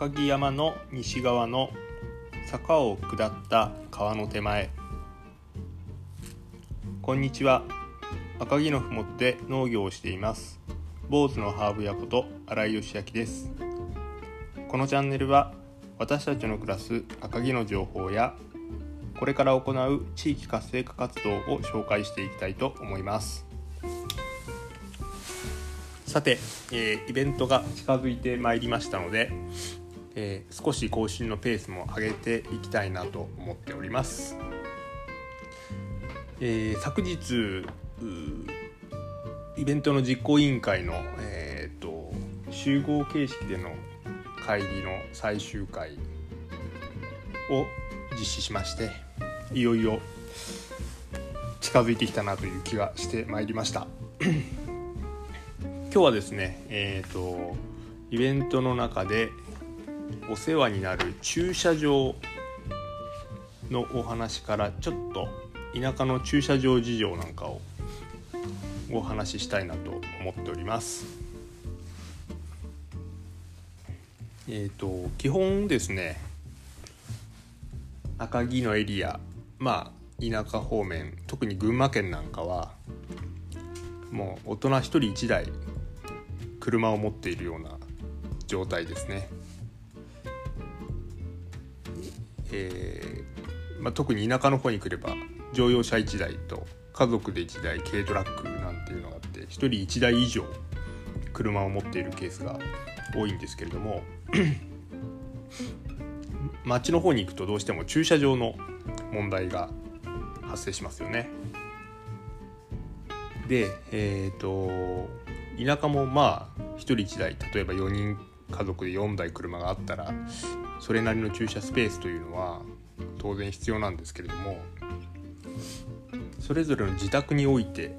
赤城山の西側の坂を下った川の手前。こんにちは。赤城のふもとで農業をしています。坊主のハーブ屋こと新井義明です。このチャンネルは私たちの暮らす赤城の情報やこれから行う地域活性化活動を紹介していきたいと思います。さて、えー、イベントが近づいてまいりましたので、えー、少し更新のペースも上げていきたいなと思っております、えー、昨日イベントの実行委員会の、えーと、集合形式での会議の最終回を実施しましていよいよ近づいてきたなという気がしてまいりました。今日はですねえっ、ー、とイベントの中でお世話になる駐車場のお話からちょっと田舎の駐車場事情なんかをお話ししたいなと思っておりますえっ、ー、と基本ですね赤城のエリアまあ田舎方面特に群馬県なんかはもう大人1人1台車を持っているような状態ですね。えーまあ、特に田舎の方に来れば乗用車1台と家族で1台軽トラックなんていうのがあって1人1台以上車を持っているケースが多いんですけれども 町の方に行くとどうしても駐車場の問題が発生しますよね。で、えっ、ー、と田舎もまあ1人1台例えば4人家族で4台車があったらそれなりの駐車スペースというのは当然必要なんですけれどもそれぞれの自宅において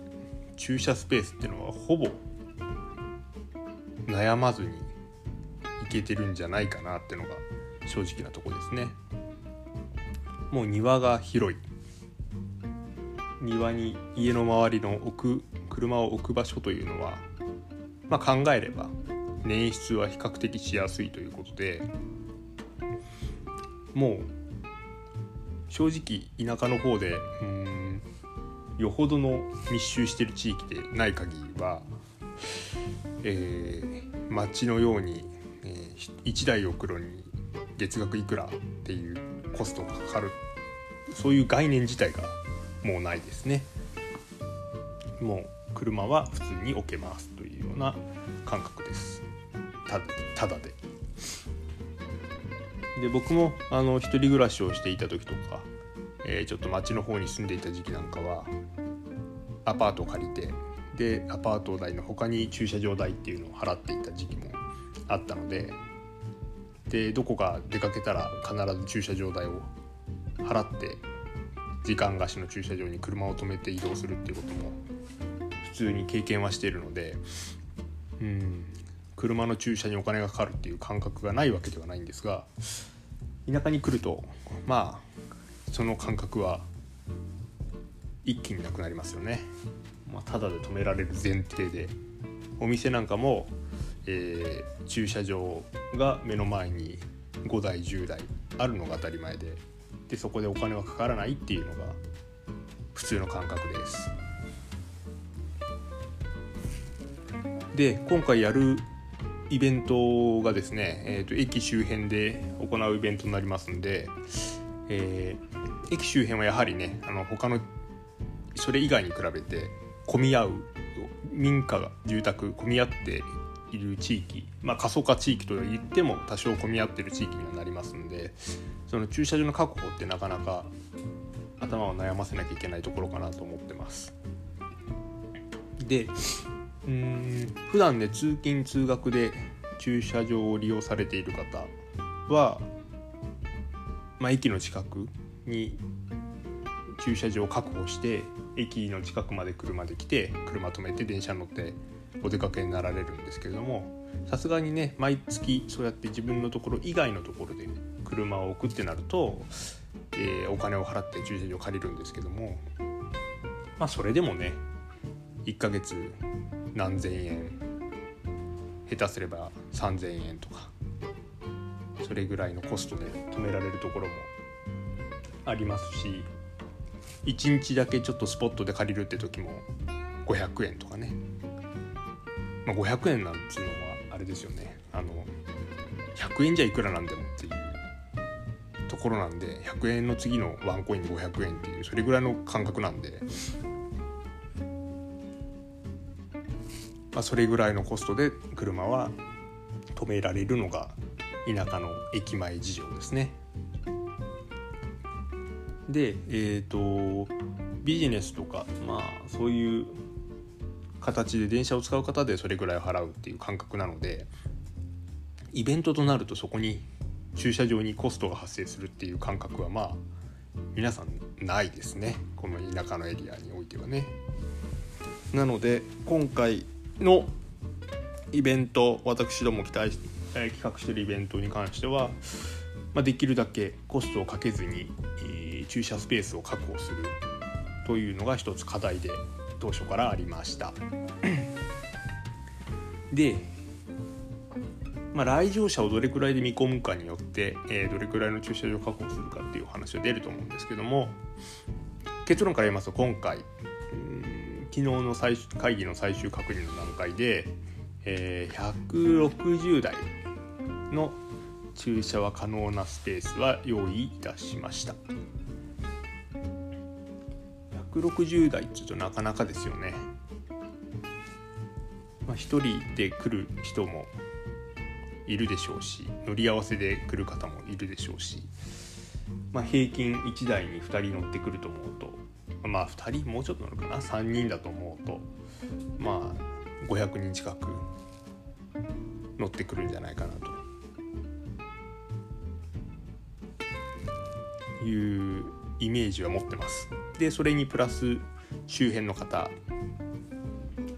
駐車スペースっていうのはほぼ悩まずにいけてるんじゃないかなっていうのが正直なとこですね。もう庭が広い。庭に家の周りの置く車を置く場所というのは、まあ、考えれば捻出は比較的しやすいということでもう正直田舎の方でうんよほどの密集してる地域でない限りは、えー、町のように、えー、1台送るのに月額いくらっていうコストがかかる。そういう概念自体がもうないですね。もう車は普通に置けますというような感覚です。ただで。で僕もあの一人暮らしをしていた時とか、えー、ちょっと町の方に住んでいた時期なんかはアパートを借りてでアパート代の他に駐車場代っていうのを払っていた時期もあったのででどこか出かけたら必ず駐車場代を払って時間貸しの駐車場に車を止めて移動するっていうことも普通に経験はしているのでうん。車の駐車にお金がかかるっていう感覚がないわけではないんですが田舎に来るとまあその感覚は一気になくなりますよね。まあ、ただで止められる前提でお店なんかも、えー、駐車場が目の前に5台10台あるのが当たり前ででそこでお金はかからないっていうのが普通の感覚です。で今回やるイベントがですね、えーと、駅周辺で行うイベントになりますんで、えー、駅周辺はやはりねあの他のそれ以外に比べて混み合う民家が住宅混み合っている地域、まあ、過疎化地域といっても多少混み合ってる地域にはなりますんでその駐車場の確保ってなかなか頭を悩ませなきゃいけないところかなと思ってます。でうん普段ね通勤通学で駐車場を利用されている方は、まあ、駅の近くに駐車場を確保して駅の近くまで車で来て車止めて電車乗ってお出かけになられるんですけれどもさすがにね毎月そうやって自分のところ以外のところで車を置くってなると、えー、お金を払って駐車場借りるんですけどもまあそれでもね1ヶ月何千円。下手すれば3,000円とか。それぐらいのコストで止められるところもありますし1日だけちょっとスポットで借りるって時も500円とかね、まあ、500円なんつうのはあれですよね。あの100円じゃいくらなんでもっていうところなんで100円の次のワンコイン500円っていうそれぐらいの感覚なんで、まあ、それぐらいのコストで車は止められるのが田舎の駅前事情ですね。でえっ、ー、とビジネスとかまあそういう形で電車を使う方でそれぐらい払うっていう感覚なのでイベントとなるとそこに駐車場にコストが発生するっていう感覚はまあ皆さんないですねこの田舎のエリアにおいてはね。なので今回のイベント私ども期待、え企画してるイベントに関しては、まあ、できるだけコストをかけずに、えー、駐車スペースを確保するというのが一つ課題で当初からありました。で、まあ、来場者をどれくらいで見込むかによって、えー、どれくらいの駐車場を確保するかっていう話は出ると思うんですけども結論から言いますと今回昨日の最終会議の最終確認の段階で、えー、160台の駐車は可能なスペースは用意いたしました。160台っていうとなかなかですよね、まあ、1人で来る人もいるでしょうし乗り合わせで来る方もいるでしょうし、まあ、平均1台に2人乗ってくると思うとまあ2人もうちょっと乗るかな？3人だと思うとまあ500人近く乗ってくるんじゃないかなと。いうイメージは持ってます。でそれにプラス周辺の方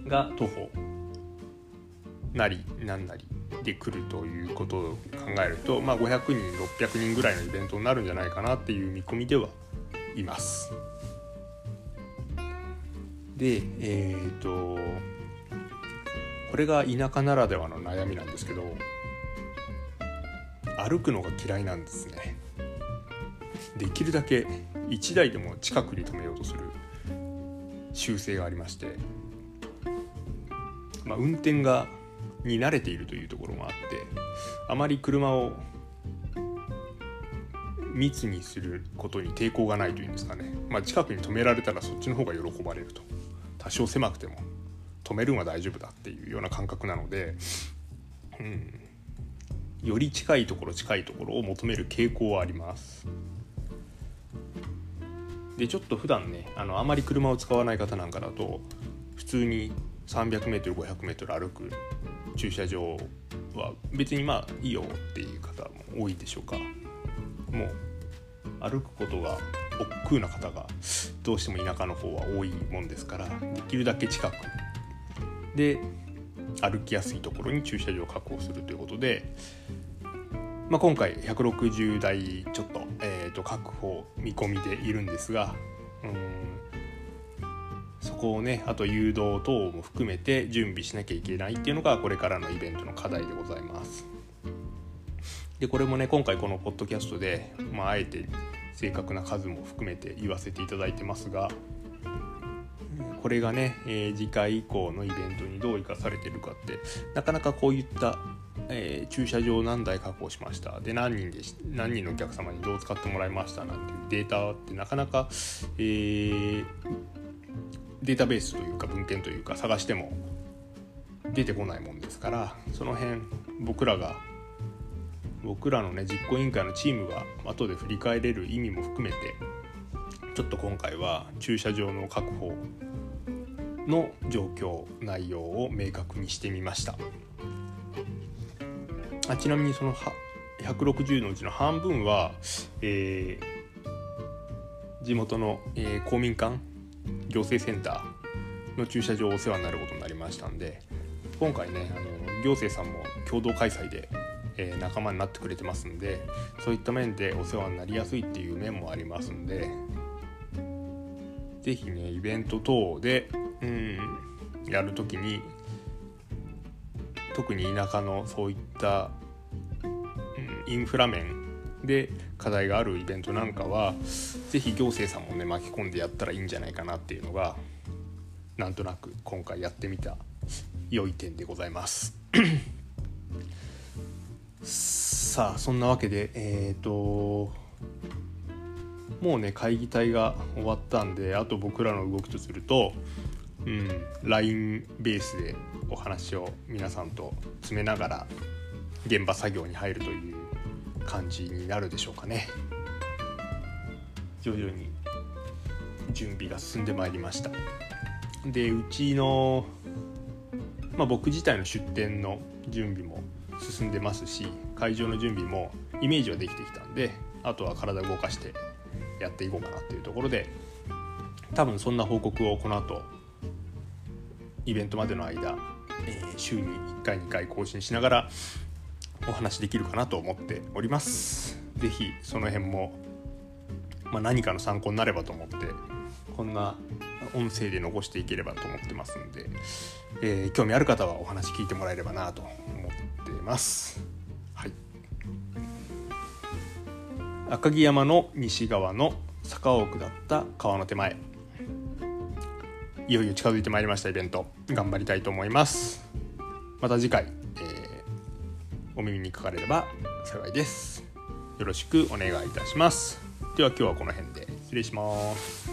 が徒歩なりなんなりで来るということを考えると、まあ、500人600人ぐらいのイベントになるんじゃないかなっていう見込みではいます。でえっ、ー、とこれが田舎ならではの悩みなんですけど歩くのが嫌いなんですね。できるだけ1台でも近くに止めようとする習性がありまして、まあ、運転がに慣れているというところもあってあまり車を密にすることに抵抗がないというんですかね、まあ、近くに止められたらそっちの方が喜ばれると多少狭くても止めるのは大丈夫だっていうような感覚なので、うん、より近いところ近いところを求める傾向はあります。でちょっと普段ねあのあまり車を使わない方なんかだと普通に 300m500m 歩く駐車場は別にまあいいよっていう方も多いでしょうかもう歩くことが億劫な方がどうしても田舎の方は多いもんですからできるだけ近くで歩きやすいところに駐車場を確保するということで、まあ、今回160台ちょっとえーと、確保見込みでいるんですがうんそこをねあと誘導等も含めて準備しなきゃいけないっていうのがこれからのイベントの課題でございます。でこれもね今回このポッドキャストで、まあ、あえて正確な数も含めて言わせていただいてますがこれがね、えー、次回以降のイベントにどう生かされてるかってなかなかこういったえー、駐車場何台確保しました。で何人で何人のお客様にどう使ってもらいましたなんていうデータってなかなか、えー、データベースというか文献というか探しても出てこないもんですからその辺僕らが僕らのね実行委員会のチームが後で振り返れる意味も含めてちょっと今回は駐車場の確保の状況内容を明確にしてみました。あちなみにその160のうちの半分は、えー、地元の、えー、公民館行政センターの駐車場お世話になることになりましたんで今回ねあの行政さんも共同開催で、え、仲間になってくれてますんでそういった面でお世話になりやすいっていう面もありますんで是非ねイベント等で、うん、やる時に特に田舎のそういった、うん、インフラ面で課題があるイベントなんかは是非行政さんもね巻き込んでやったらいいんじゃないかなっていうのがなんとなく今回やってみた良い点でございます。さあそんなわけでえっ、ー、ともうね会議体が終わったんであと僕らの動きとするとうん、LINE ベースでお話を皆さんと詰めながら現場作業に入るという感じになるでしょうかね。徐々に準備が進んでまいりました。でうちの、まあ、僕自体の出店の準備も進んでますし会場の準備もイメージはできてきたんであとは体動かしてやっていこうかなっていうところで多分そんな報告をこの後イベントまでの間、えー、週に1回2回更新しながらお話できるかなと思っております。是非その辺も、まあ、何かの参考になればと思ってこんな音声で残していければと思ってますんで、えー、興味ある方はお話聞いてもらえればなと思ってます。はい。赤城山の西側の坂を下った川の手前。いよいよ近づいてまいりましたイベント。頑張りたいと思います。また次回、えー、お耳にかかれれば幸いです。よろしくお願いいたします。では今日はこの辺で失礼します。